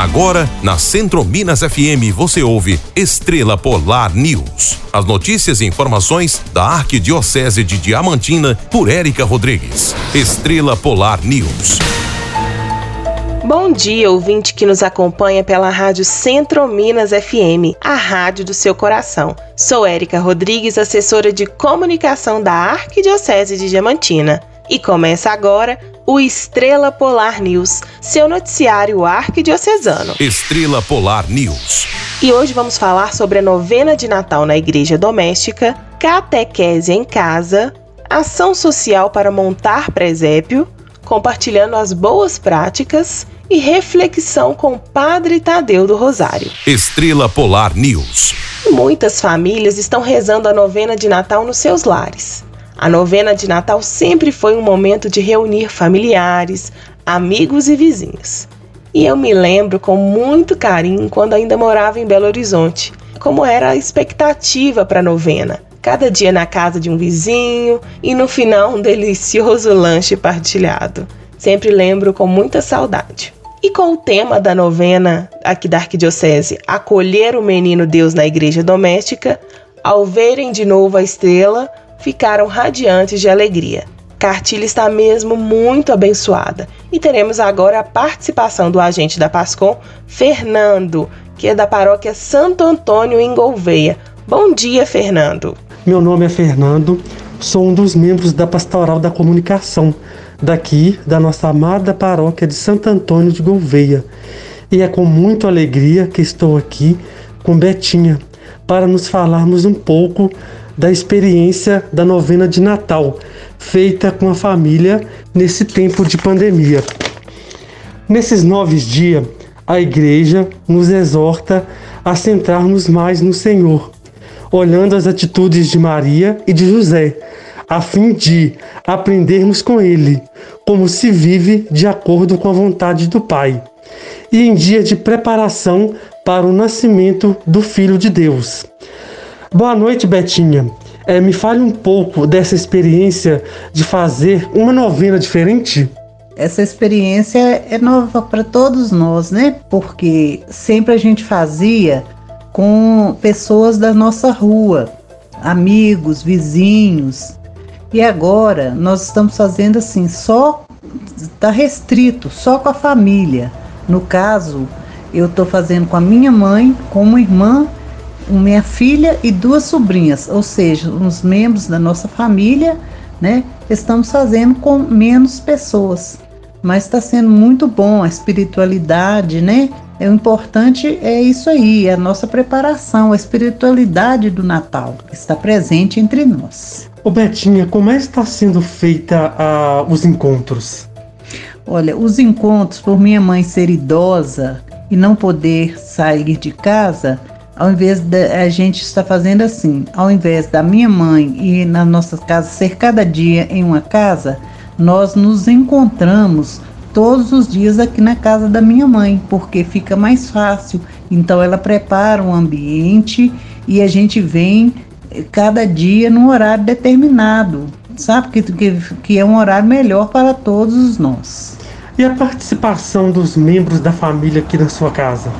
Agora, na Centro Minas FM, você ouve Estrela Polar News. As notícias e informações da Arquidiocese de Diamantina por Érica Rodrigues. Estrela Polar News. Bom dia, ouvinte que nos acompanha pela Rádio Centro Minas FM, a rádio do seu coração. Sou Érica Rodrigues, assessora de comunicação da Arquidiocese de Diamantina. E começa agora o Estrela Polar News, seu noticiário arquidiocesano. Estrela Polar News. E hoje vamos falar sobre a novena de Natal na igreja doméstica, catequese em casa, ação social para montar presépio, compartilhando as boas práticas e reflexão com o Padre Tadeu do Rosário. Estrela Polar News. Muitas famílias estão rezando a novena de Natal nos seus lares. A novena de Natal sempre foi um momento de reunir familiares, amigos e vizinhos. E eu me lembro com muito carinho quando ainda morava em Belo Horizonte, como era a expectativa para a novena. Cada dia na casa de um vizinho e no final um delicioso lanche partilhado. Sempre lembro com muita saudade. E com o tema da novena aqui da Arquidiocese, acolher o menino Deus na igreja doméstica, ao verem de novo a estrela, ficaram radiantes de alegria. Cartilha está mesmo muito abençoada e teremos agora a participação do agente da Pascom, Fernando, que é da paróquia Santo Antônio em Gouveia. Bom dia, Fernando. Meu nome é Fernando, sou um dos membros da Pastoral da Comunicação, daqui da nossa amada paróquia de Santo Antônio de Gouveia. E é com muita alegria que estou aqui com Betinha para nos falarmos um pouco da experiência da novena de Natal, feita com a família nesse tempo de pandemia. Nesses nove dias, a igreja nos exorta a centrarmos mais no Senhor, olhando as atitudes de Maria e de José, a fim de aprendermos com ele como se vive de acordo com a vontade do Pai. E em dia de preparação para o nascimento do Filho de Deus. Boa noite, Betinha. É, me fale um pouco dessa experiência de fazer uma novena diferente. Essa experiência é nova para todos nós, né? Porque sempre a gente fazia com pessoas da nossa rua, amigos, vizinhos. E agora nós estamos fazendo assim, só está restrito, só com a família. No caso, eu estou fazendo com a minha mãe, com uma irmã minha filha e duas sobrinhas, ou seja, uns membros da nossa família, né? Estamos fazendo com menos pessoas, mas está sendo muito bom a espiritualidade, né? É o importante é isso aí, é a nossa preparação, a espiritualidade do Natal está presente entre nós. Ô Betinha, como é que está sendo feita uh, os encontros? Olha, os encontros, por minha mãe ser idosa e não poder sair de casa, ao invés de a gente estar fazendo assim, ao invés da minha mãe ir na nossa casa ser cada dia em uma casa, nós nos encontramos todos os dias aqui na casa da minha mãe, porque fica mais fácil. Então ela prepara um ambiente e a gente vem cada dia num horário determinado, sabe? Que, que, que é um horário melhor para todos nós. E a participação dos membros da família aqui na sua casa?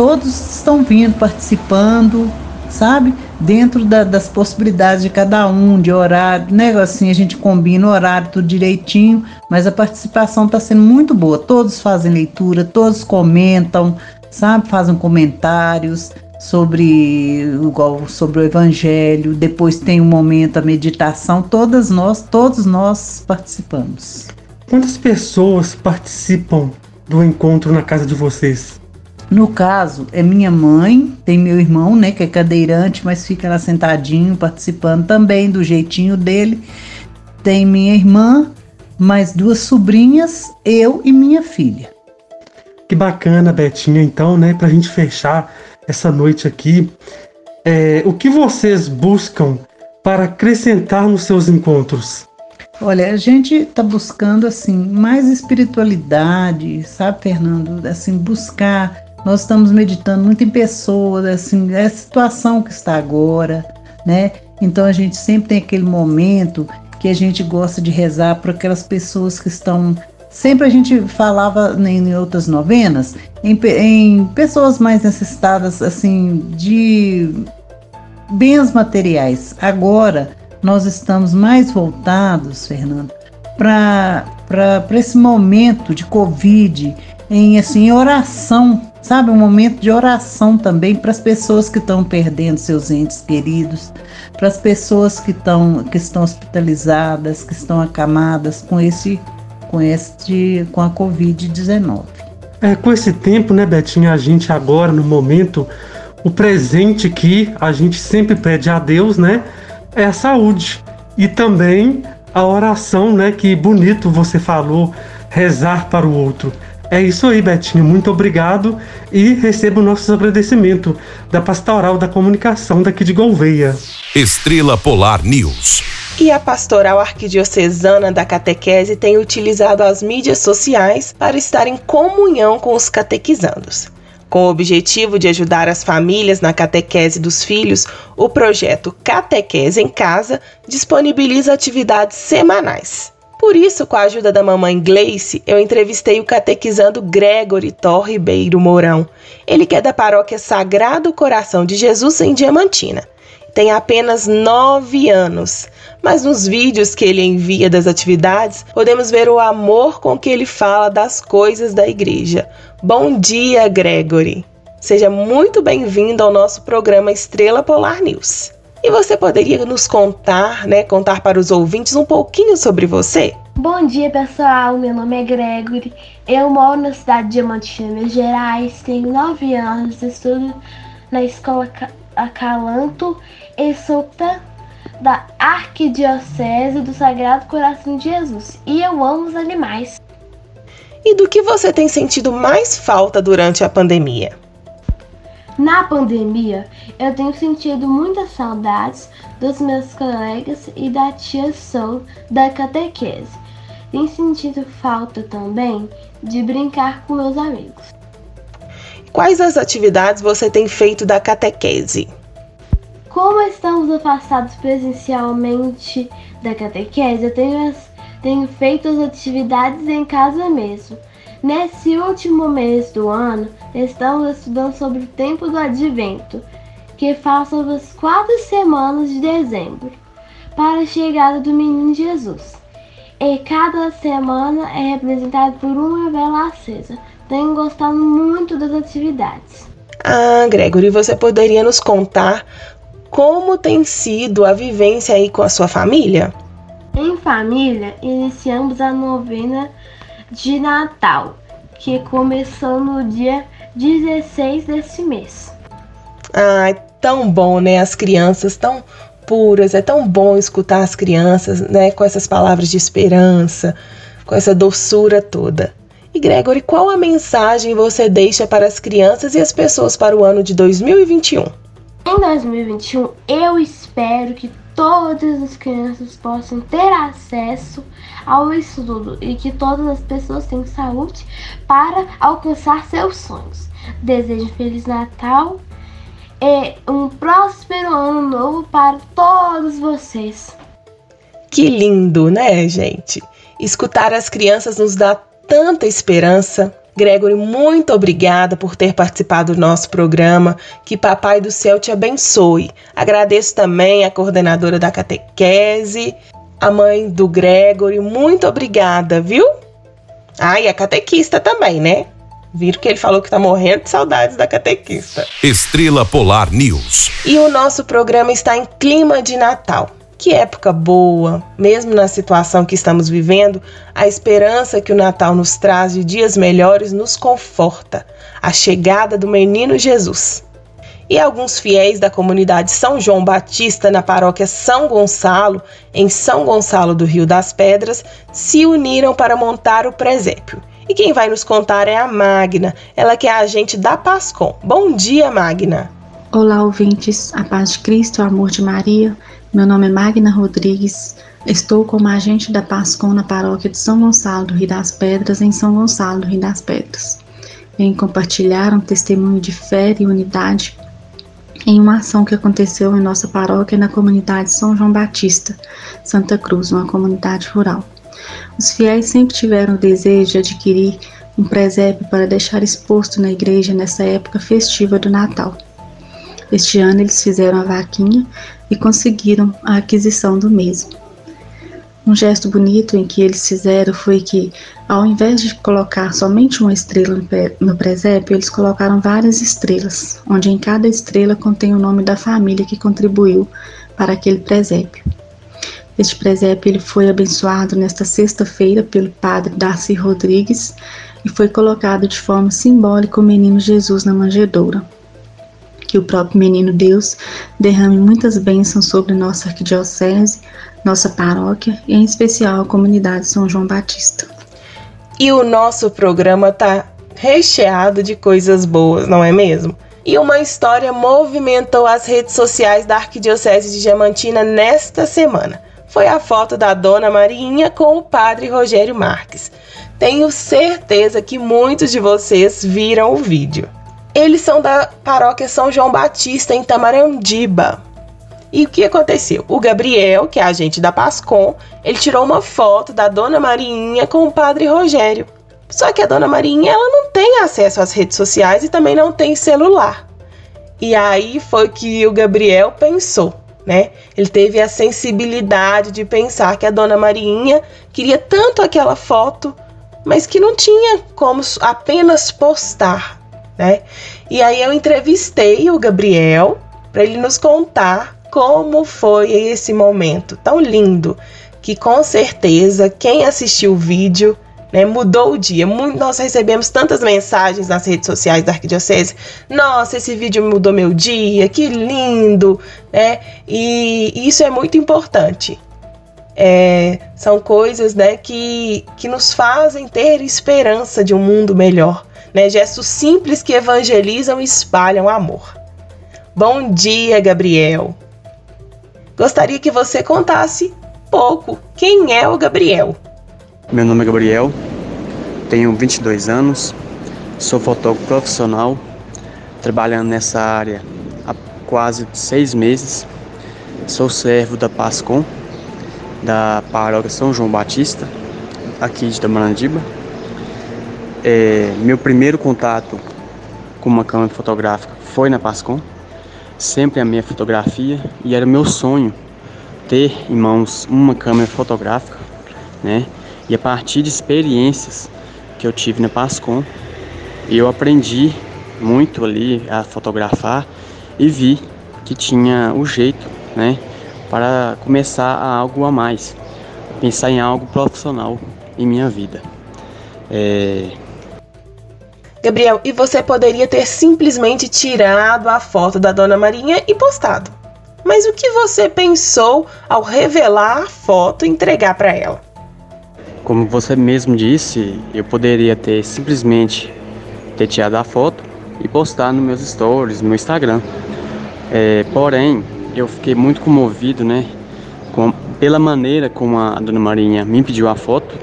Todos estão vindo, participando, sabe? Dentro da, das possibilidades de cada um, de horário, né? Assim, a gente combina o horário tudo direitinho, mas a participação está sendo muito boa. Todos fazem leitura, todos comentam, sabe? Fazem comentários sobre, igual, sobre o evangelho. Depois tem um momento a meditação. Todas nós, todos nós participamos. Quantas pessoas participam do encontro na casa de vocês? No caso, é minha mãe, tem meu irmão, né, que é cadeirante, mas fica lá sentadinho, participando também do jeitinho dele. Tem minha irmã, mais duas sobrinhas, eu e minha filha. Que bacana, Betinha, então, né, pra gente fechar essa noite aqui. É, o que vocês buscam para acrescentar nos seus encontros? Olha, a gente está buscando assim mais espiritualidade, sabe, Fernando? Assim, buscar nós estamos meditando muito em pessoas, assim, é a situação que está agora, né? Então a gente sempre tem aquele momento que a gente gosta de rezar para aquelas pessoas que estão sempre a gente falava em outras novenas em, em pessoas mais necessitadas assim de bens materiais. Agora nós estamos mais voltados, Fernando, para esse momento de Covid, em assim oração, sabe? Um momento de oração também para as pessoas que estão perdendo seus entes queridos, para as pessoas que, estão que estão hospitalizadas, que estão acamadas com esse com este com a Covid-19. É, com esse tempo, né, Betinha, a gente agora no momento o presente que a gente sempre pede a Deus, né, é a saúde e também a oração, né, que bonito você falou, rezar para o outro. É isso aí, Betinho. Muito obrigado e recebo nossos agradecimentos da Pastoral da Comunicação daqui de Gouveia. Estrela Polar News. E a Pastoral Arquidiocesana da Catequese tem utilizado as mídias sociais para estar em comunhão com os catequizandos. Com o objetivo de ajudar as famílias na catequese dos filhos, o projeto Catequese em Casa disponibiliza atividades semanais. Por isso, com a ajuda da mamãe Gleice, eu entrevistei o catequizando Gregory Thor Ribeiro Mourão. Ele que é da paróquia Sagrado Coração de Jesus em Diamantina. Tem apenas nove anos, mas nos vídeos que ele envia das atividades, podemos ver o amor com que ele fala das coisas da igreja. Bom dia, Gregory! Seja muito bem-vindo ao nosso programa Estrela Polar News. E você poderia nos contar, né, contar para os ouvintes um pouquinho sobre você? Bom dia, pessoal. Meu nome é Gregory. Eu moro na cidade de Diamantina, Minas Gerais. Tenho 9 anos, estudo na escola Acalanto e sou da Arquidiocese do Sagrado Coração de Jesus. E eu amo os animais. E do que você tem sentido mais falta durante a pandemia? Na pandemia, eu tenho sentido muitas saudades dos meus colegas e da tia Sol da catequese. Tenho sentido falta também de brincar com meus amigos. Quais as atividades você tem feito da catequese? Como estamos afastados presencialmente da catequese, eu tenho, tenho feito as atividades em casa mesmo. Nesse último mês do ano, estamos estudando sobre o tempo do advento, que fala sobre as quatro semanas de dezembro, para a chegada do menino Jesus. E cada semana é representada por uma vela acesa. Tenho gostado muito das atividades. Ah, Gregory, você poderia nos contar como tem sido a vivência aí com a sua família? Em família, iniciamos a novena de Natal, que começou no dia 16 desse mês. Ai, tão bom, né? As crianças tão puras, é tão bom escutar as crianças, né, com essas palavras de esperança, com essa doçura toda. E Gregory, qual a mensagem você deixa para as crianças e as pessoas para o ano de 2021? Em 2021, eu espero que todas as crianças possam ter acesso ao estudo e que todas as pessoas tenham saúde para alcançar seus sonhos. Desejo Feliz Natal e um próspero ano novo para todos vocês. Que lindo, né, gente? Escutar as crianças nos dá tanta esperança. Gregory, muito obrigada por ter participado do nosso programa. Que Papai do Céu te abençoe. Agradeço também a coordenadora da catequese, a mãe do Gregory. Muito obrigada, viu? Ah, e a catequista também, né? Viram que ele falou que tá morrendo de saudades da catequista. Estrela Polar News. E o nosso programa está em clima de Natal. Que época boa, mesmo na situação que estamos vivendo, a esperança que o Natal nos traz de dias melhores nos conforta. A chegada do menino Jesus. E alguns fiéis da comunidade São João Batista, na paróquia São Gonçalo, em São Gonçalo do Rio das Pedras, se uniram para montar o presépio. E quem vai nos contar é a Magna, ela que é agente da Pascom. Bom dia, Magna! Olá, ouvintes, a paz de Cristo, o amor de Maria. Meu nome é Magna Rodrigues. Estou como agente da Pascom na paróquia de São Gonçalo do Rio das Pedras, em São Gonçalo do Rio das Pedras. Venho compartilhar um testemunho de fé e unidade em uma ação que aconteceu em nossa paróquia na comunidade São João Batista, Santa Cruz, uma comunidade rural. Os fiéis sempre tiveram o desejo de adquirir um presépio para deixar exposto na igreja nessa época festiva do Natal. Este ano eles fizeram a vaquinha e conseguiram a aquisição do mesmo. Um gesto bonito em que eles fizeram foi que, ao invés de colocar somente uma estrela no presépio, eles colocaram várias estrelas, onde em cada estrela contém o nome da família que contribuiu para aquele presépio. Este presépio ele foi abençoado nesta sexta-feira pelo padre Darcy Rodrigues e foi colocado de forma simbólica o menino Jesus na manjedoura. Que o próprio menino Deus derrame muitas bênçãos sobre nossa arquidiocese, nossa paróquia e em especial a comunidade São João Batista. E o nosso programa tá recheado de coisas boas, não é mesmo? E uma história movimentou as redes sociais da Arquidiocese de Diamantina nesta semana. Foi a foto da Dona Marinha com o Padre Rogério Marques. Tenho certeza que muitos de vocês viram o vídeo. Eles são da paróquia São João Batista, em Tamarandiba. E o que aconteceu? O Gabriel, que é agente da Pascom, ele tirou uma foto da Dona Marinha com o Padre Rogério. Só que a Dona Marinha ela não tem acesso às redes sociais e também não tem celular. E aí foi que o Gabriel pensou, né? Ele teve a sensibilidade de pensar que a Dona Marinha queria tanto aquela foto mas que não tinha como apenas postar, né? E aí eu entrevistei o Gabriel para ele nos contar como foi esse momento tão lindo que com certeza quem assistiu o vídeo né, mudou o dia. Nós recebemos tantas mensagens nas redes sociais da Arquidiocese. Nossa, esse vídeo mudou meu dia, que lindo, né? E isso é muito importante. É, são coisas né, que, que nos fazem ter esperança de um mundo melhor. Né? Gestos simples que evangelizam e espalham amor. Bom dia, Gabriel. Gostaria que você contasse pouco quem é o Gabriel. Meu nome é Gabriel, tenho 22 anos, sou fotógrafo profissional, trabalhando nessa área há quase seis meses. Sou servo da Pascom, da paróquia São João Batista, aqui de Tamarandiba. É, meu primeiro contato com uma câmera fotográfica foi na Pascom, sempre a minha fotografia e era meu sonho ter em mãos uma câmera fotográfica, né? E a partir de experiências que eu tive na Pascom, eu aprendi muito ali a fotografar e vi que tinha o jeito, né, para começar a algo a mais, pensar em algo profissional em minha vida. É... Gabriel, e você poderia ter simplesmente tirado a foto da Dona Marinha e postado. Mas o que você pensou ao revelar a foto e entregar para ela? Como você mesmo disse, eu poderia ter simplesmente ter tirado a foto e postar nos meus stories, no meu Instagram. É, porém, eu fiquei muito comovido, né, com, pela maneira como a Dona Marinha me pediu a foto.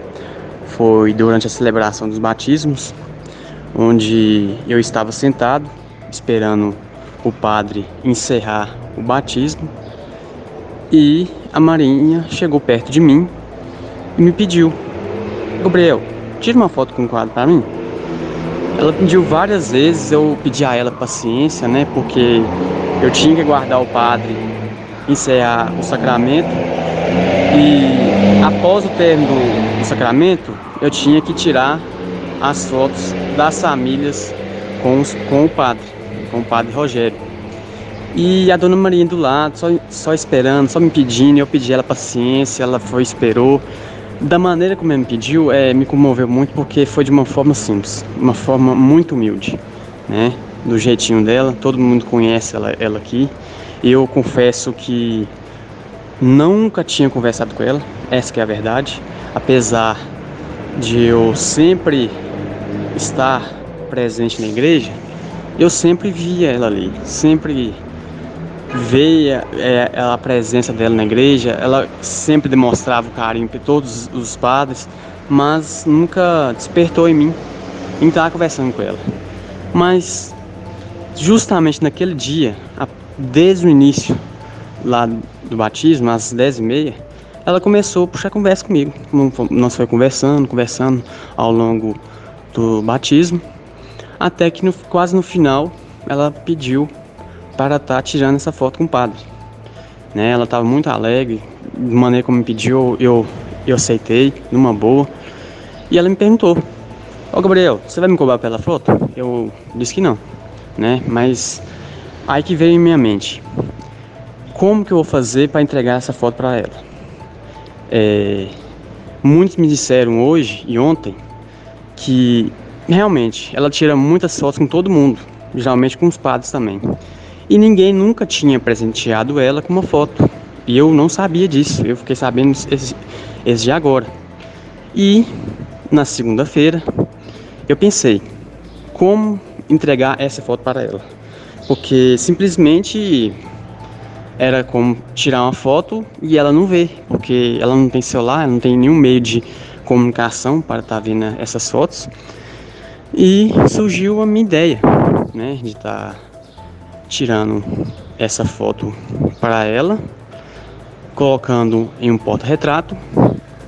Foi durante a celebração dos batismos, onde eu estava sentado esperando o padre encerrar o batismo e a Marinha chegou perto de mim e me pediu: Gabriel, tira uma foto com o quadro para mim. Ela pediu várias vezes, eu pedi a ela paciência, né? Porque eu tinha que guardar o padre encerrar o sacramento e após o término do sacramento eu tinha que tirar as fotos das famílias com, os, com o padre, com o padre Rogério. E a dona Maria do lado, só, só esperando, só me pedindo, eu pedi ela paciência, ela foi, esperou. Da maneira como ela me pediu, é, me comoveu muito porque foi de uma forma simples, uma forma muito humilde, né? Do jeitinho dela, todo mundo conhece ela, ela aqui. Eu confesso que nunca tinha conversado com ela, essa é a verdade, apesar de eu sempre estar presente na igreja, eu sempre via ela ali, sempre veia é, a presença dela na igreja, ela sempre demonstrava o carinho por todos os padres, mas nunca despertou em mim em estar conversando com ela. Mas justamente naquele dia, desde o início lá do batismo, às 10 e meia, ela começou a puxar conversa comigo. Nós foi conversando, conversando ao longo do batismo, até que no, quase no final ela pediu para estar tá tirando essa foto com o padre. Né? Ela estava muito alegre, de maneira como me pediu, eu, eu aceitei, numa boa. E ela me perguntou: Ó Gabriel, você vai me cobrar pela foto? Eu disse que não, né? Mas aí que veio em minha mente: como que eu vou fazer para entregar essa foto para ela? É, muitos me disseram hoje e ontem que realmente ela tira muitas fotos com todo mundo, geralmente com os padres também. E ninguém nunca tinha presenteado ela com uma foto. E eu não sabia disso, eu fiquei sabendo esse, de agora. E na segunda-feira eu pensei como entregar essa foto para ela. Porque simplesmente era como tirar uma foto e ela não vê, porque ela não tem celular, não tem nenhum meio de comunicação para estar tá vendo essas fotos. E surgiu a minha ideia, né, de estar tá tirando essa foto para ela, colocando em um porta-retrato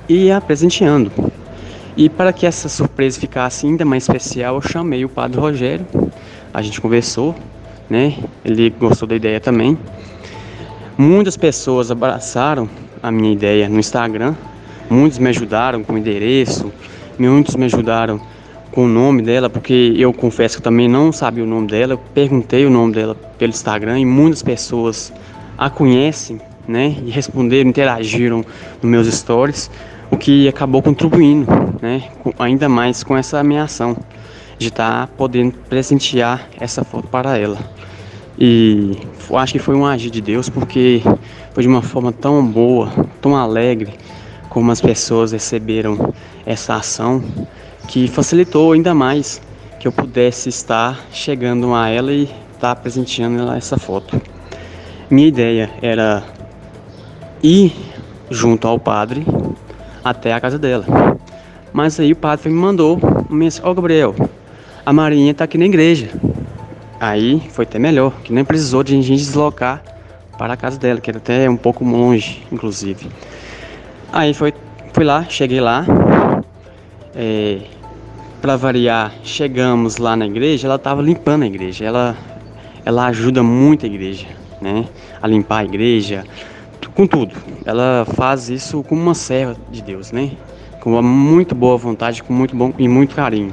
e a presenteando. E para que essa surpresa ficasse ainda mais especial, eu chamei o Padre Rogério. A gente conversou, né? Ele gostou da ideia também. Muitas pessoas abraçaram a minha ideia no Instagram, muitos me ajudaram com o endereço, muitos me ajudaram com o nome dela, porque eu confesso que também não sabia o nome dela, eu perguntei o nome dela pelo Instagram e muitas pessoas a conhecem, né, e responderam, interagiram nos meus stories, o que acabou contribuindo, né, ainda mais com essa ameação de estar tá podendo presentear essa foto para ela. E acho que foi um agir de Deus porque foi de uma forma tão boa, tão alegre, como as pessoas receberam essa ação, que facilitou ainda mais que eu pudesse estar chegando a ela e estar presenteando ela essa foto. Minha ideia era ir junto ao padre até a casa dela. Mas aí o padre me mandou mensagem: Ó oh, Gabriel, a Marinha está aqui na igreja. Aí foi até melhor, que nem precisou de a gente deslocar para a casa dela, que era até um pouco longe, inclusive. Aí foi, fui lá, cheguei lá. É, para variar, chegamos lá na igreja, ela estava limpando a igreja. Ela, ela ajuda muito a igreja, né? A limpar a igreja, com tudo. Ela faz isso como uma serva de Deus, né? Com uma muito boa vontade, com muito bom e muito carinho.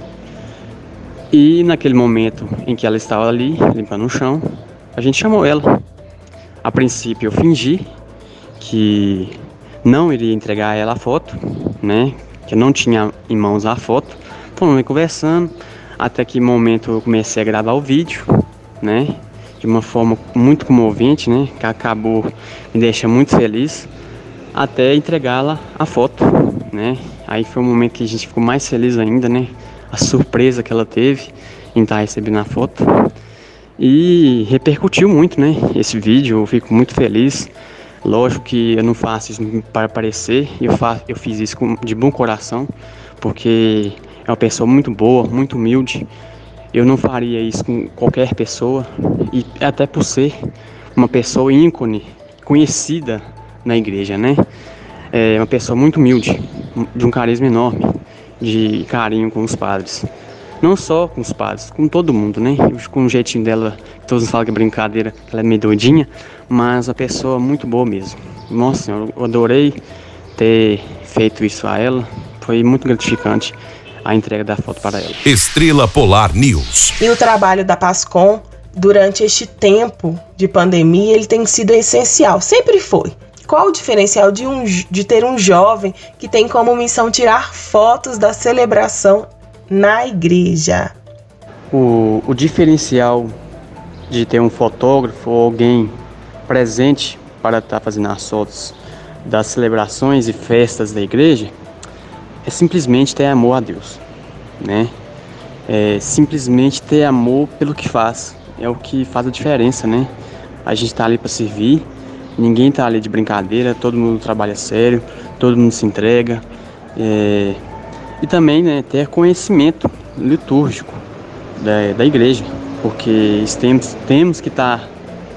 E naquele momento em que ela estava ali, limpando o chão, a gente chamou ela. A princípio eu fingi que não iria entregar a ela a foto, né? Que eu não tinha em mãos a foto. Fomos conversando, até que momento eu comecei a gravar o vídeo, né? De uma forma muito comovente, né? Que acabou me deixando muito feliz, até entregá-la a foto, né? Aí foi o momento que a gente ficou mais feliz ainda, né? a surpresa que ela teve em estar recebendo a foto. E repercutiu muito, né? Esse vídeo, eu fico muito feliz. Lógico que eu não faço isso para aparecer, eu, faço, eu fiz isso com, de bom coração, porque é uma pessoa muito boa, muito humilde. Eu não faria isso com qualquer pessoa, e até por ser uma pessoa ícone, conhecida na igreja, né? É uma pessoa muito humilde, de um carisma enorme de carinho com os padres. Não só com os padres, com todo mundo, né? Com o jeitinho dela, todos falam que é brincadeira, ela é meio doidinha, mas a pessoa muito boa mesmo. Nossa, eu adorei ter feito isso a ela, foi muito gratificante a entrega da foto para ela. Estrela Polar News. E o trabalho da Pascom durante este tempo de pandemia, ele tem sido essencial, sempre foi. Qual o diferencial de, um, de ter um jovem que tem como missão tirar fotos da celebração na igreja? O, o diferencial de ter um fotógrafo ou alguém presente para estar tá fazendo as fotos das celebrações e festas da igreja é simplesmente ter amor a Deus, né? É simplesmente ter amor pelo que faz, é o que faz a diferença, né? A gente está ali para servir Ninguém tá ali de brincadeira, todo mundo trabalha sério, todo mundo se entrega. É, e também né, ter conhecimento litúrgico da, da igreja, porque temos, temos que estar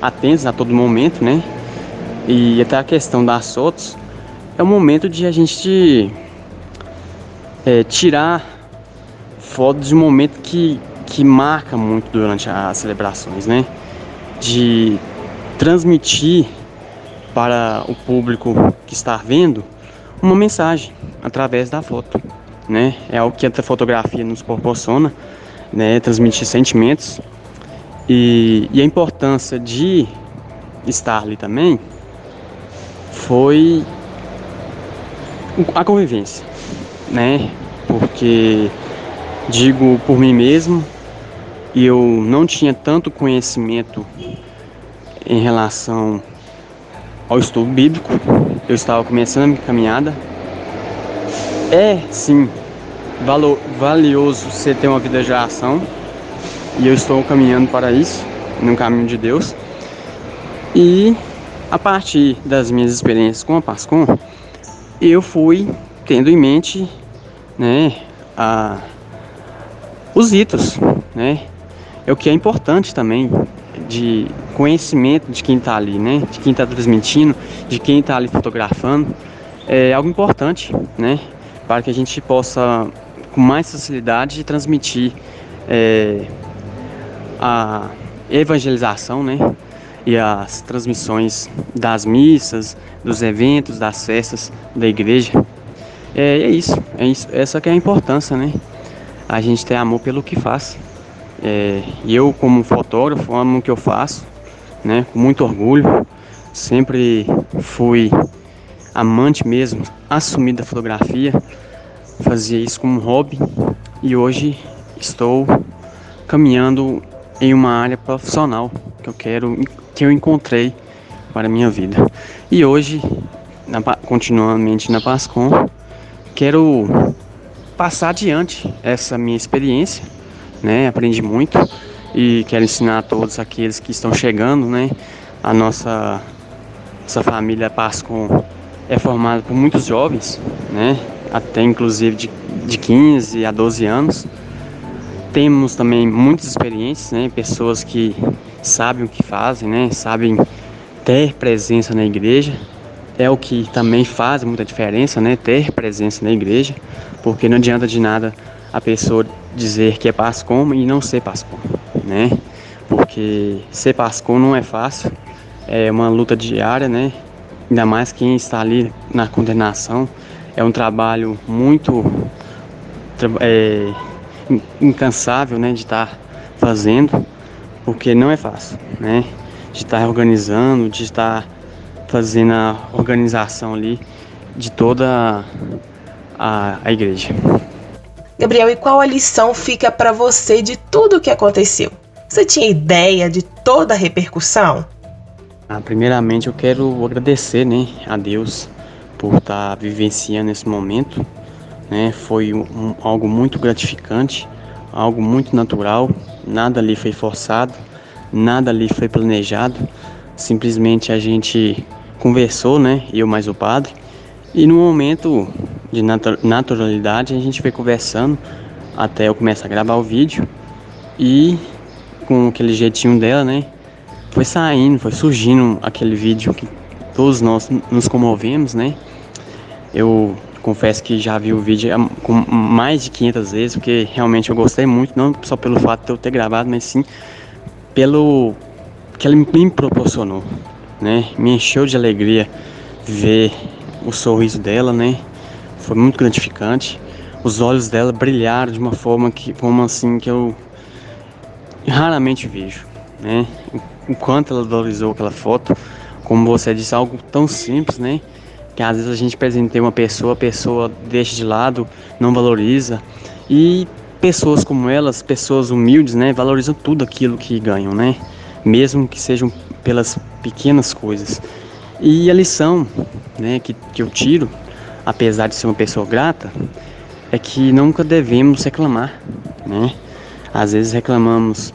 atentos a todo momento, né? E até a questão das fotos, é o momento de a gente é, tirar fotos de um momento que, que marca muito durante as celebrações, né? De transmitir para o público que está vendo uma mensagem através da foto, né? É algo que a fotografia nos proporciona, né? Transmitir sentimentos e, e a importância de estar ali também foi a convivência, né? Porque digo por mim mesmo, eu não tinha tanto conhecimento em relação ao estudo bíblico. Eu estava começando a minha caminhada. É, sim, valor, valioso você ter uma vida de oração. E eu estou caminhando para isso, no caminho de Deus. E a partir das minhas experiências com a Pascom, eu fui tendo em mente, né, a, os itos, né, é o que é importante também de conhecimento de quem está ali, né, de quem está transmitindo, de quem está ali fotografando, é algo importante, né, para que a gente possa com mais facilidade transmitir é, a evangelização, né, e as transmissões das missas, dos eventos, das festas da igreja. É, é isso, é isso, essa que é a importância, né? A gente ter amor pelo que faz. É, eu como fotógrafo amo o que eu faço, né? Com muito orgulho. Sempre fui amante mesmo, assumido da fotografia. Fazia isso como hobby e hoje estou caminhando em uma área profissional que eu quero que eu encontrei para a minha vida. E hoje, continuamente na Pascom, quero passar adiante essa minha experiência, né? Aprendi muito e quero ensinar a todos aqueles que estão chegando, né? A nossa, nossa família Pascom é formada por muitos jovens, né? Até inclusive de, de 15 a 12 anos. Temos também muitas experiências, né? Pessoas que sabem o que fazem, né? Sabem ter presença na igreja. É o que também faz muita diferença, né? Ter presença na igreja, porque não adianta de nada a pessoa dizer que é pascom e não ser pascom, né? Porque ser pascom não é fácil, é uma luta diária, né? Ainda mais quem está ali na condenação, é um trabalho muito é, incansável, né? De estar fazendo porque não é fácil, né? De estar organizando, de estar fazendo a organização ali de toda a, a igreja. Gabriel, e qual a lição fica para você de tudo o que aconteceu? Você tinha ideia de toda a repercussão? Ah, primeiramente, eu quero agradecer, né, a Deus por estar vivenciando esse momento. Né? Foi um, algo muito gratificante, algo muito natural nada ali foi forçado, nada ali foi planejado. Simplesmente a gente conversou, né? Eu mais o padre. E no momento de naturalidade a gente foi conversando até eu começar a gravar o vídeo. E com aquele jeitinho dela, né? Foi saindo, foi surgindo aquele vídeo que todos nós nos comovemos, né? Eu confesso que já vi o vídeo com mais de 500 vezes, porque realmente eu gostei muito, não só pelo fato de eu ter gravado, mas sim pelo que ele me proporcionou, né? Me encheu de alegria ver o sorriso dela, né? Foi muito gratificante. Os olhos dela brilharam de uma forma que, como assim, que eu raramente vejo, né? O quanto ela valorizou aquela foto, como você disse, algo tão simples, né? Que às vezes a gente presenteia uma pessoa, a pessoa deixa de lado, não valoriza. E pessoas como elas, pessoas humildes, né, valorizam tudo aquilo que ganham, né? Mesmo que sejam pelas pequenas coisas. E a lição, né, que, que eu tiro, apesar de ser uma pessoa grata, é que nunca devemos reclamar, né? Às vezes reclamamos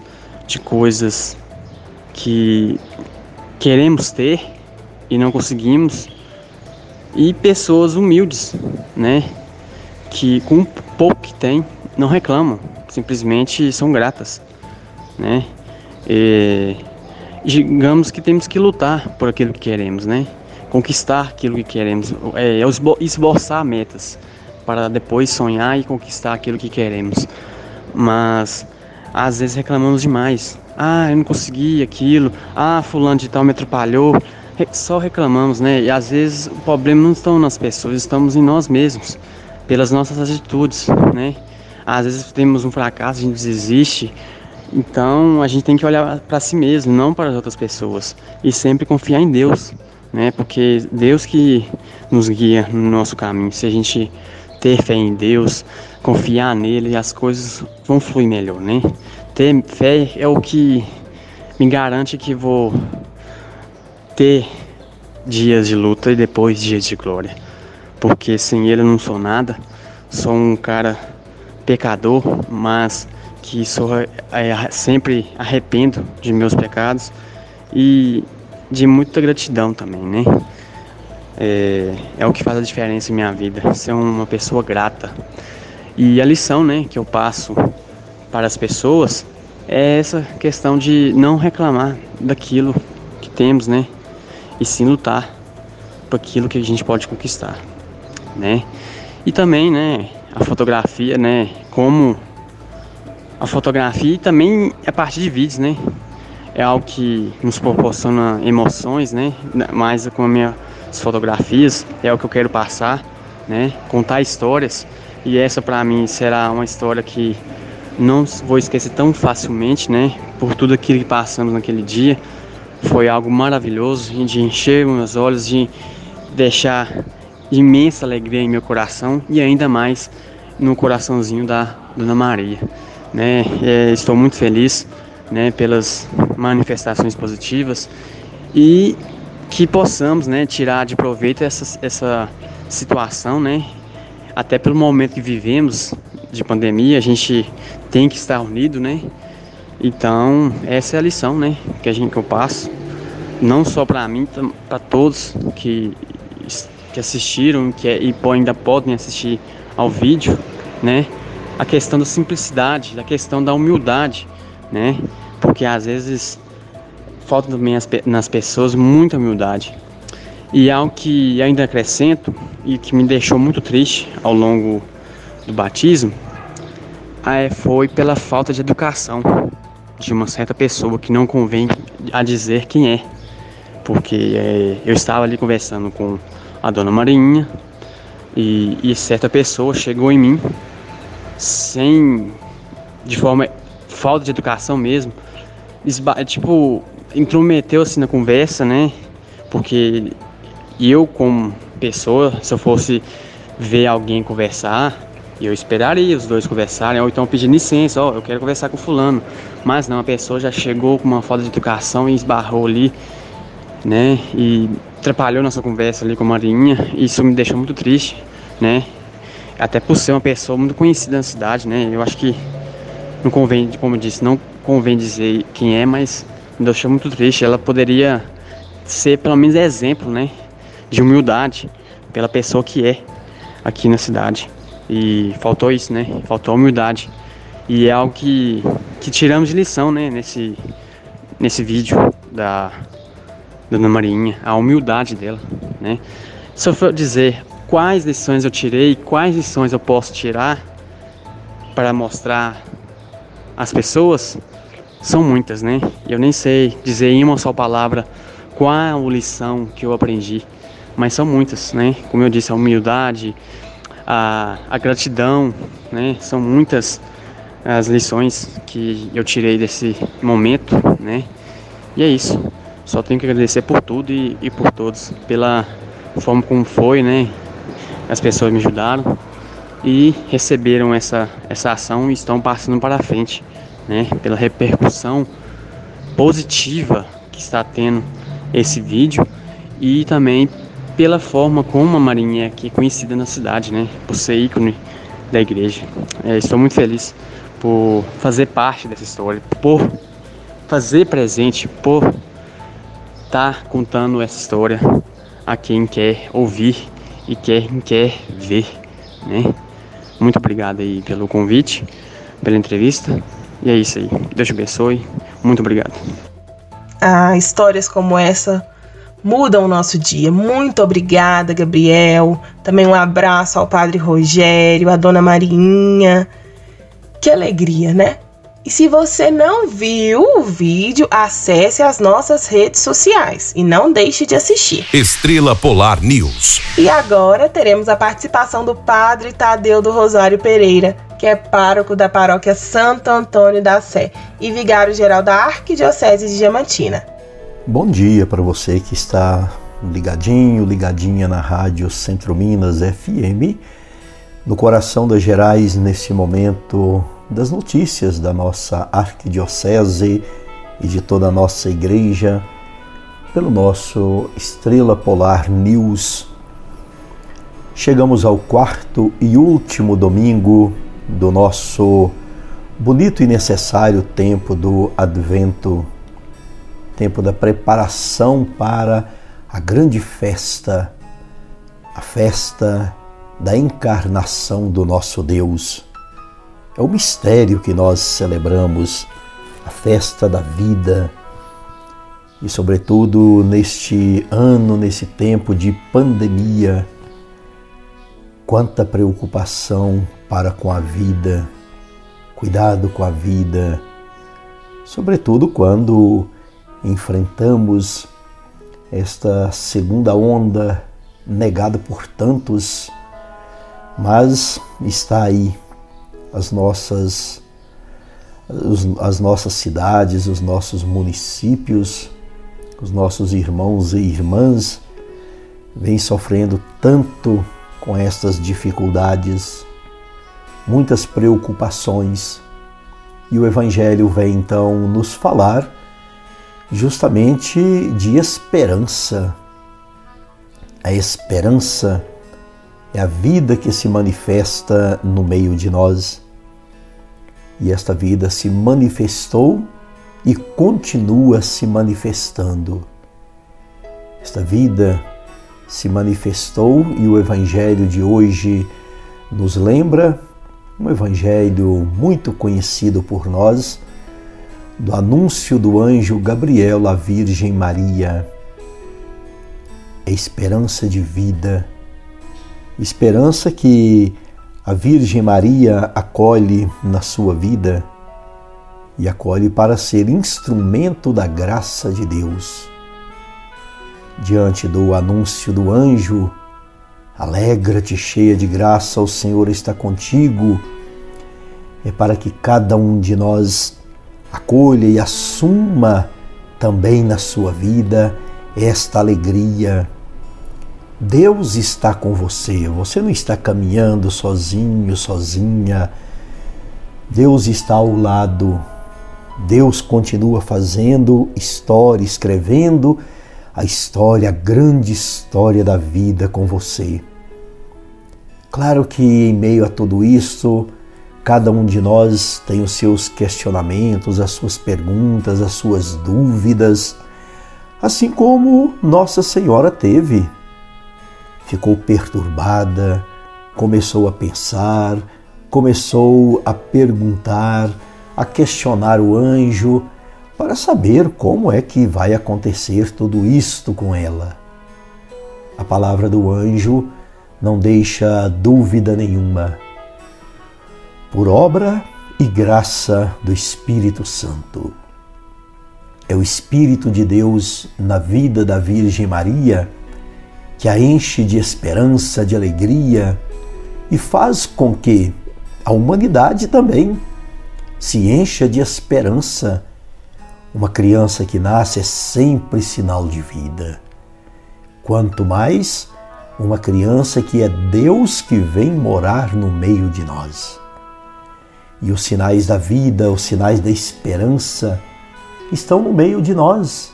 de coisas que queremos ter e não conseguimos, e pessoas humildes, né? Que com pouco que tem não reclamam, simplesmente são gratas, né? E, digamos que temos que lutar por aquilo que queremos, né? conquistar aquilo que queremos, é, é esboçar metas para depois sonhar e conquistar aquilo que queremos. Mas às vezes reclamamos demais. Ah, eu não consegui aquilo. Ah, fulano de tal me atrapalhou. Só reclamamos, né? E às vezes o problema não está nas pessoas, estamos em nós mesmos, pelas nossas atitudes, né? Às vezes temos um fracasso, a gente desiste. Então a gente tem que olhar para si mesmo, não para as outras pessoas. E sempre confiar em Deus, né? Porque Deus que nos guia no nosso caminho. Se a gente ter fé em Deus, confiar nele, as coisas vão fluir melhor, né? Ter fé é o que me garante que vou ter dias de luta e depois dias de glória. Porque sem ele eu não sou nada, sou um cara pecador, mas que sou é, sempre arrependo de meus pecados e de muita gratidão também, né? é, é o que faz a diferença em minha vida, ser uma pessoa grata. E a lição, né, que eu passo para as pessoas é essa questão de não reclamar daquilo que temos, né, e sim lutar por aquilo que a gente pode conquistar, né? E também, né, a fotografia, né, como a fotografia também a partir de vídeos, né? É algo que nos proporciona emoções, né? Mais com as fotografias, é o que eu quero passar, né? Contar histórias. E essa para mim será uma história que não vou esquecer tão facilmente, né? Por tudo aquilo que passamos naquele dia. Foi algo maravilhoso, de encher meus olhos, de deixar imensa alegria em meu coração e ainda mais no coraçãozinho da Dona Maria, né? É, estou muito feliz, né? Pelas manifestações positivas e que possamos, né, tirar de proveito essa, essa situação, né, até pelo momento que vivemos de pandemia, a gente tem que estar unido, né, então essa é a lição, né, que a gente que eu passo, não só para mim, para todos que, que assistiram que é, e ainda podem assistir ao vídeo, né, a questão da simplicidade, a questão da humildade, né, porque às vezes falta também nas pessoas muita humildade. E algo que ainda acrescento e que me deixou muito triste ao longo do batismo é, foi pela falta de educação de uma certa pessoa que não convém a dizer quem é. Porque é, eu estava ali conversando com a dona Marinha e, e certa pessoa chegou em mim sem, de forma, falta de educação mesmo, tipo, intrometeu-se na conversa, né? Porque eu, como pessoa, se eu fosse ver alguém conversar, eu esperaria os dois conversarem, ou então pedir licença, ó, oh, eu quero conversar com fulano. Mas não, a pessoa já chegou com uma falta de educação e esbarrou ali, né? E atrapalhou nossa conversa ali com a Marinha. Isso me deixou muito triste, né? Até por ser uma pessoa muito conhecida na cidade, né? Eu acho que não convém, como eu disse, não convém dizer quem é, mas me deixou muito triste. Ela poderia ser pelo menos exemplo, né, de humildade pela pessoa que é aqui na cidade. E faltou isso, né? Faltou humildade. E é algo que, que tiramos de lição, né, nesse, nesse vídeo da Dona Marinha, a humildade dela, né? Se eu for dizer quais lições eu tirei, quais lições eu posso tirar para mostrar às pessoas, são muitas, né? Eu nem sei dizer em uma só palavra qual lição que eu aprendi, mas são muitas, né? Como eu disse, a humildade, a, a gratidão, né? São muitas as lições que eu tirei desse momento, né? E é isso. Só tenho que agradecer por tudo e, e por todos, pela forma como foi, né? As pessoas me ajudaram e receberam essa, essa ação e estão passando para frente né, pela repercussão positiva que está tendo esse vídeo e também pela forma como a Marinha é aqui conhecida na cidade, né, por ser ícone da igreja. É, estou muito feliz por fazer parte dessa história, por fazer presente, por estar tá contando essa história a quem quer ouvir e quem quer ver, né? Muito obrigado aí pelo convite, pela entrevista. E é isso aí. Deus te abençoe. Muito obrigado. Ah, histórias como essa mudam o nosso dia. Muito obrigada, Gabriel. Também um abraço ao Padre Rogério, à Dona Marinha. Que alegria, né? E se você não viu o vídeo, acesse as nossas redes sociais e não deixe de assistir. Estrela Polar News. E agora teremos a participação do Padre Tadeu do Rosário Pereira, que é pároco da paróquia Santo Antônio da Sé e vigário-geral da Arquidiocese de Diamantina. Bom dia para você que está ligadinho, ligadinha na Rádio Centro Minas FM, no coração das Gerais, nesse momento das notícias da nossa arquidiocese e de toda a nossa igreja pelo nosso Estrela Polar News. Chegamos ao quarto e último domingo do nosso bonito e necessário tempo do Advento, tempo da preparação para a grande festa, a festa da encarnação do nosso Deus. É o mistério que nós celebramos, a festa da vida. E, sobretudo, neste ano, nesse tempo de pandemia, quanta preocupação para com a vida, cuidado com a vida, sobretudo quando enfrentamos esta segunda onda negada por tantos, mas está aí as nossas, as nossas cidades, os nossos municípios, os nossos irmãos e irmãs vêm sofrendo tanto com estas dificuldades, muitas preocupações, e o Evangelho vem então nos falar justamente de esperança. A esperança é a vida que se manifesta no meio de nós e esta vida se manifestou e continua se manifestando. Esta vida se manifestou e o Evangelho de hoje nos lembra um Evangelho muito conhecido por nós, do anúncio do anjo Gabriel à Virgem Maria. É esperança de vida, esperança que a Virgem Maria acolhe na sua vida e acolhe para ser instrumento da graça de Deus. Diante do anúncio do anjo, alegra-te, cheia de graça, o Senhor está contigo. É para que cada um de nós acolha e assuma também na sua vida esta alegria Deus está com você, você não está caminhando sozinho, sozinha. Deus está ao lado. Deus continua fazendo história, escrevendo a história, a grande história da vida com você. Claro que em meio a tudo isso, cada um de nós tem os seus questionamentos, as suas perguntas, as suas dúvidas, assim como Nossa Senhora teve ficou perturbada, começou a pensar, começou a perguntar, a questionar o anjo para saber como é que vai acontecer tudo isto com ela. A palavra do anjo não deixa dúvida nenhuma. Por obra e graça do Espírito Santo. É o Espírito de Deus na vida da Virgem Maria que a enche de esperança, de alegria e faz com que a humanidade também se encha de esperança. Uma criança que nasce é sempre sinal de vida. Quanto mais uma criança que é Deus que vem morar no meio de nós. E os sinais da vida, os sinais da esperança estão no meio de nós.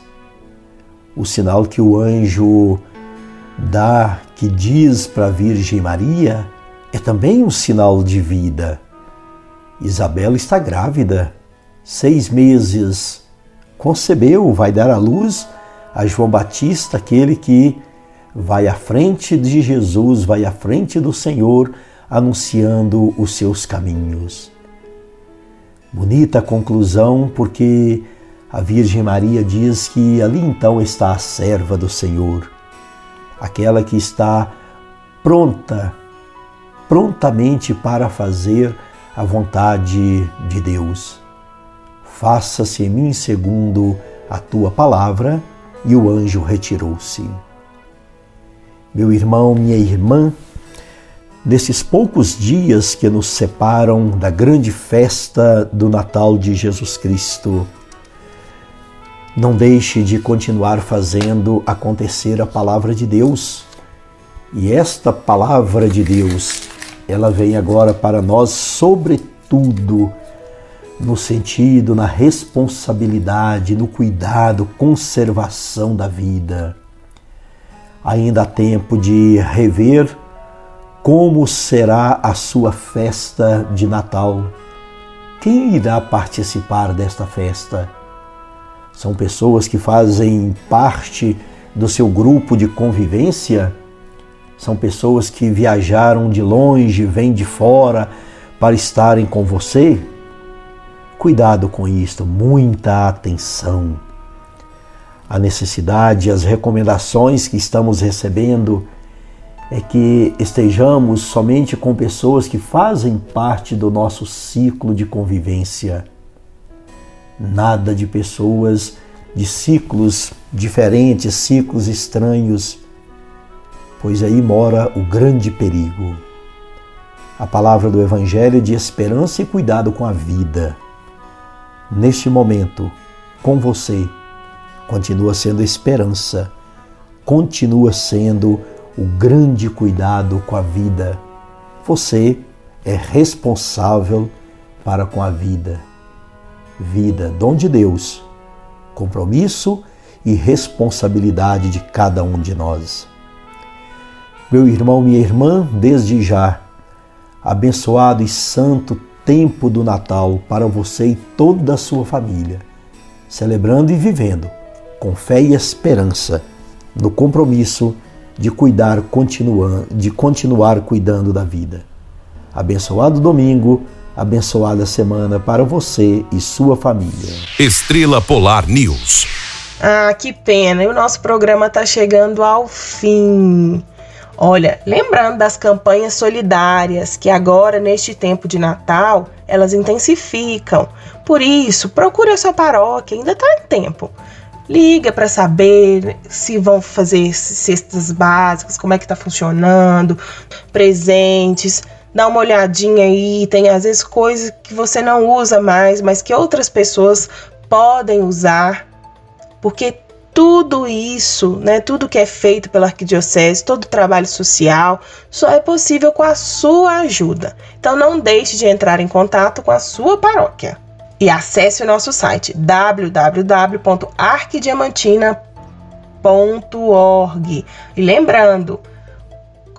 O sinal que o anjo dá, que diz para a Virgem Maria, é também um sinal de vida. Isabela está grávida, seis meses, concebeu, vai dar à luz a João Batista, aquele que vai à frente de Jesus, vai à frente do Senhor, anunciando os seus caminhos. Bonita conclusão, porque a Virgem Maria diz que ali então está a serva do Senhor, aquela que está pronta, prontamente para fazer a vontade de Deus. Faça-se em mim segundo a tua palavra, e o anjo retirou-se. Meu irmão, minha irmã, nesses poucos dias que nos separam da grande festa do Natal de Jesus Cristo, não deixe de continuar fazendo acontecer a palavra de Deus. E esta palavra de Deus, ela vem agora para nós, sobretudo, no sentido, na responsabilidade, no cuidado, conservação da vida. Ainda há tempo de rever como será a sua festa de Natal. Quem irá participar desta festa? São pessoas que fazem parte do seu grupo de convivência? São pessoas que viajaram de longe, vêm de fora para estarem com você? Cuidado com isto, muita atenção. A necessidade, as recomendações que estamos recebendo é que estejamos somente com pessoas que fazem parte do nosso ciclo de convivência. Nada de pessoas de ciclos diferentes, ciclos estranhos, pois aí mora o grande perigo. A palavra do Evangelho de esperança e cuidado com a vida. Neste momento, com você, continua sendo esperança, continua sendo o grande cuidado com a vida. Você é responsável para com a vida. Vida, dom de Deus, compromisso e responsabilidade de cada um de nós. Meu irmão, minha irmã, desde já, abençoado e santo tempo do Natal para você e toda a sua família, celebrando e vivendo com fé e esperança no compromisso de cuidar, continuando, de continuar cuidando da vida. Abençoado domingo, abençoada semana para você e sua família. Estrela Polar News. Ah, que pena, e o nosso programa está chegando ao fim. Olha, lembrando das campanhas solidárias que agora, neste tempo de Natal, elas intensificam. Por isso, procure a sua paróquia, ainda está em tempo. Liga para saber se vão fazer cestas básicas, como é que está funcionando, presentes. Dá uma olhadinha aí, tem às vezes coisas que você não usa mais, mas que outras pessoas podem usar, porque tudo isso, né, tudo que é feito pela arquidiocese, todo o trabalho social, só é possível com a sua ajuda. Então não deixe de entrar em contato com a sua paróquia e acesse o nosso site www.arquidiamantina.org. E lembrando,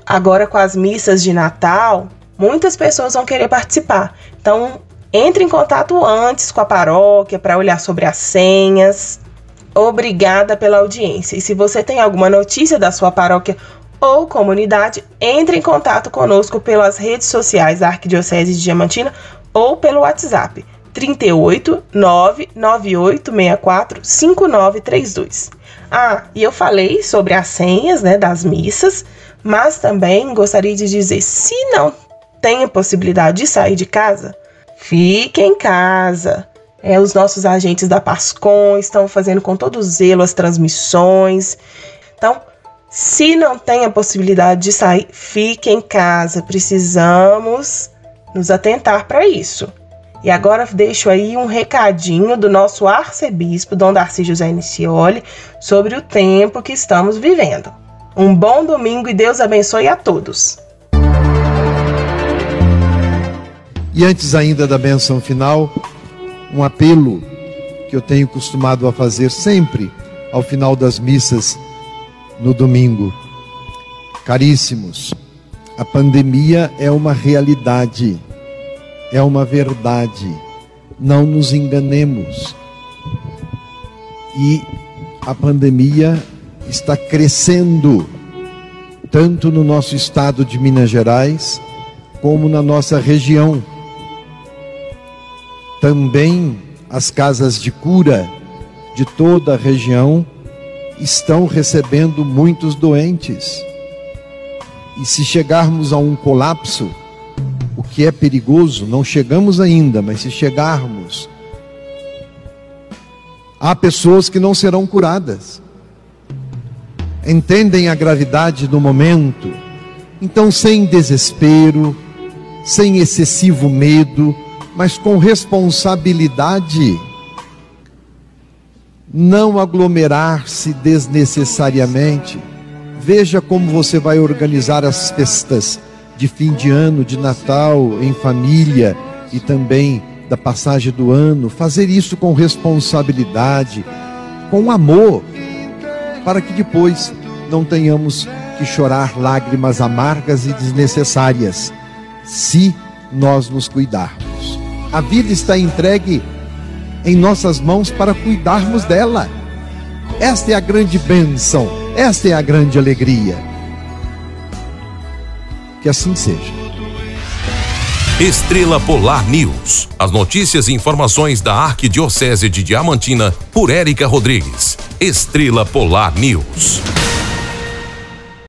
agora com as missas de Natal, muitas pessoas vão querer participar. Então, entre em contato antes com a paróquia para olhar sobre as senhas. Obrigada pela audiência. E se você tem alguma notícia da sua paróquia ou comunidade, entre em contato conosco pelas redes sociais da Arquidiocese de Diamantina ou pelo WhatsApp 38 99864 5932. Ah, e eu falei sobre as senhas né, das missas, mas também gostaria de dizer: se não tem a possibilidade de sair de casa, fique em casa. É, os nossos agentes da Pascom estão fazendo com todo zelo as transmissões. Então, se não tem a possibilidade de sair, fique em casa. Precisamos nos atentar para isso. E agora deixo aí um recadinho do nosso arcebispo, Dom Darcy José Nicioli, sobre o tempo que estamos vivendo. Um bom domingo e Deus abençoe a todos. E antes ainda da benção final, um apelo que eu tenho costumado a fazer sempre ao final das missas no domingo. Caríssimos, a pandemia é uma realidade é uma verdade. Não nos enganemos. E a pandemia está crescendo, tanto no nosso estado de Minas Gerais, como na nossa região. Também as casas de cura de toda a região estão recebendo muitos doentes. E se chegarmos a um colapso, o que é perigoso, não chegamos ainda, mas se chegarmos, há pessoas que não serão curadas. Entendem a gravidade do momento, então, sem desespero, sem excessivo medo, mas com responsabilidade, não aglomerar-se desnecessariamente. Veja como você vai organizar as festas de fim de ano, de Natal, em família e também da passagem do ano. Fazer isso com responsabilidade, com amor, para que depois não tenhamos que chorar lágrimas amargas e desnecessárias, se nós nos cuidarmos. A vida está entregue em nossas mãos para cuidarmos dela. Esta é a grande bênção, esta é a grande alegria. Que assim seja. Estrela Polar News. As notícias e informações da Arquidiocese de Diamantina por Érica Rodrigues. Estrela Polar News.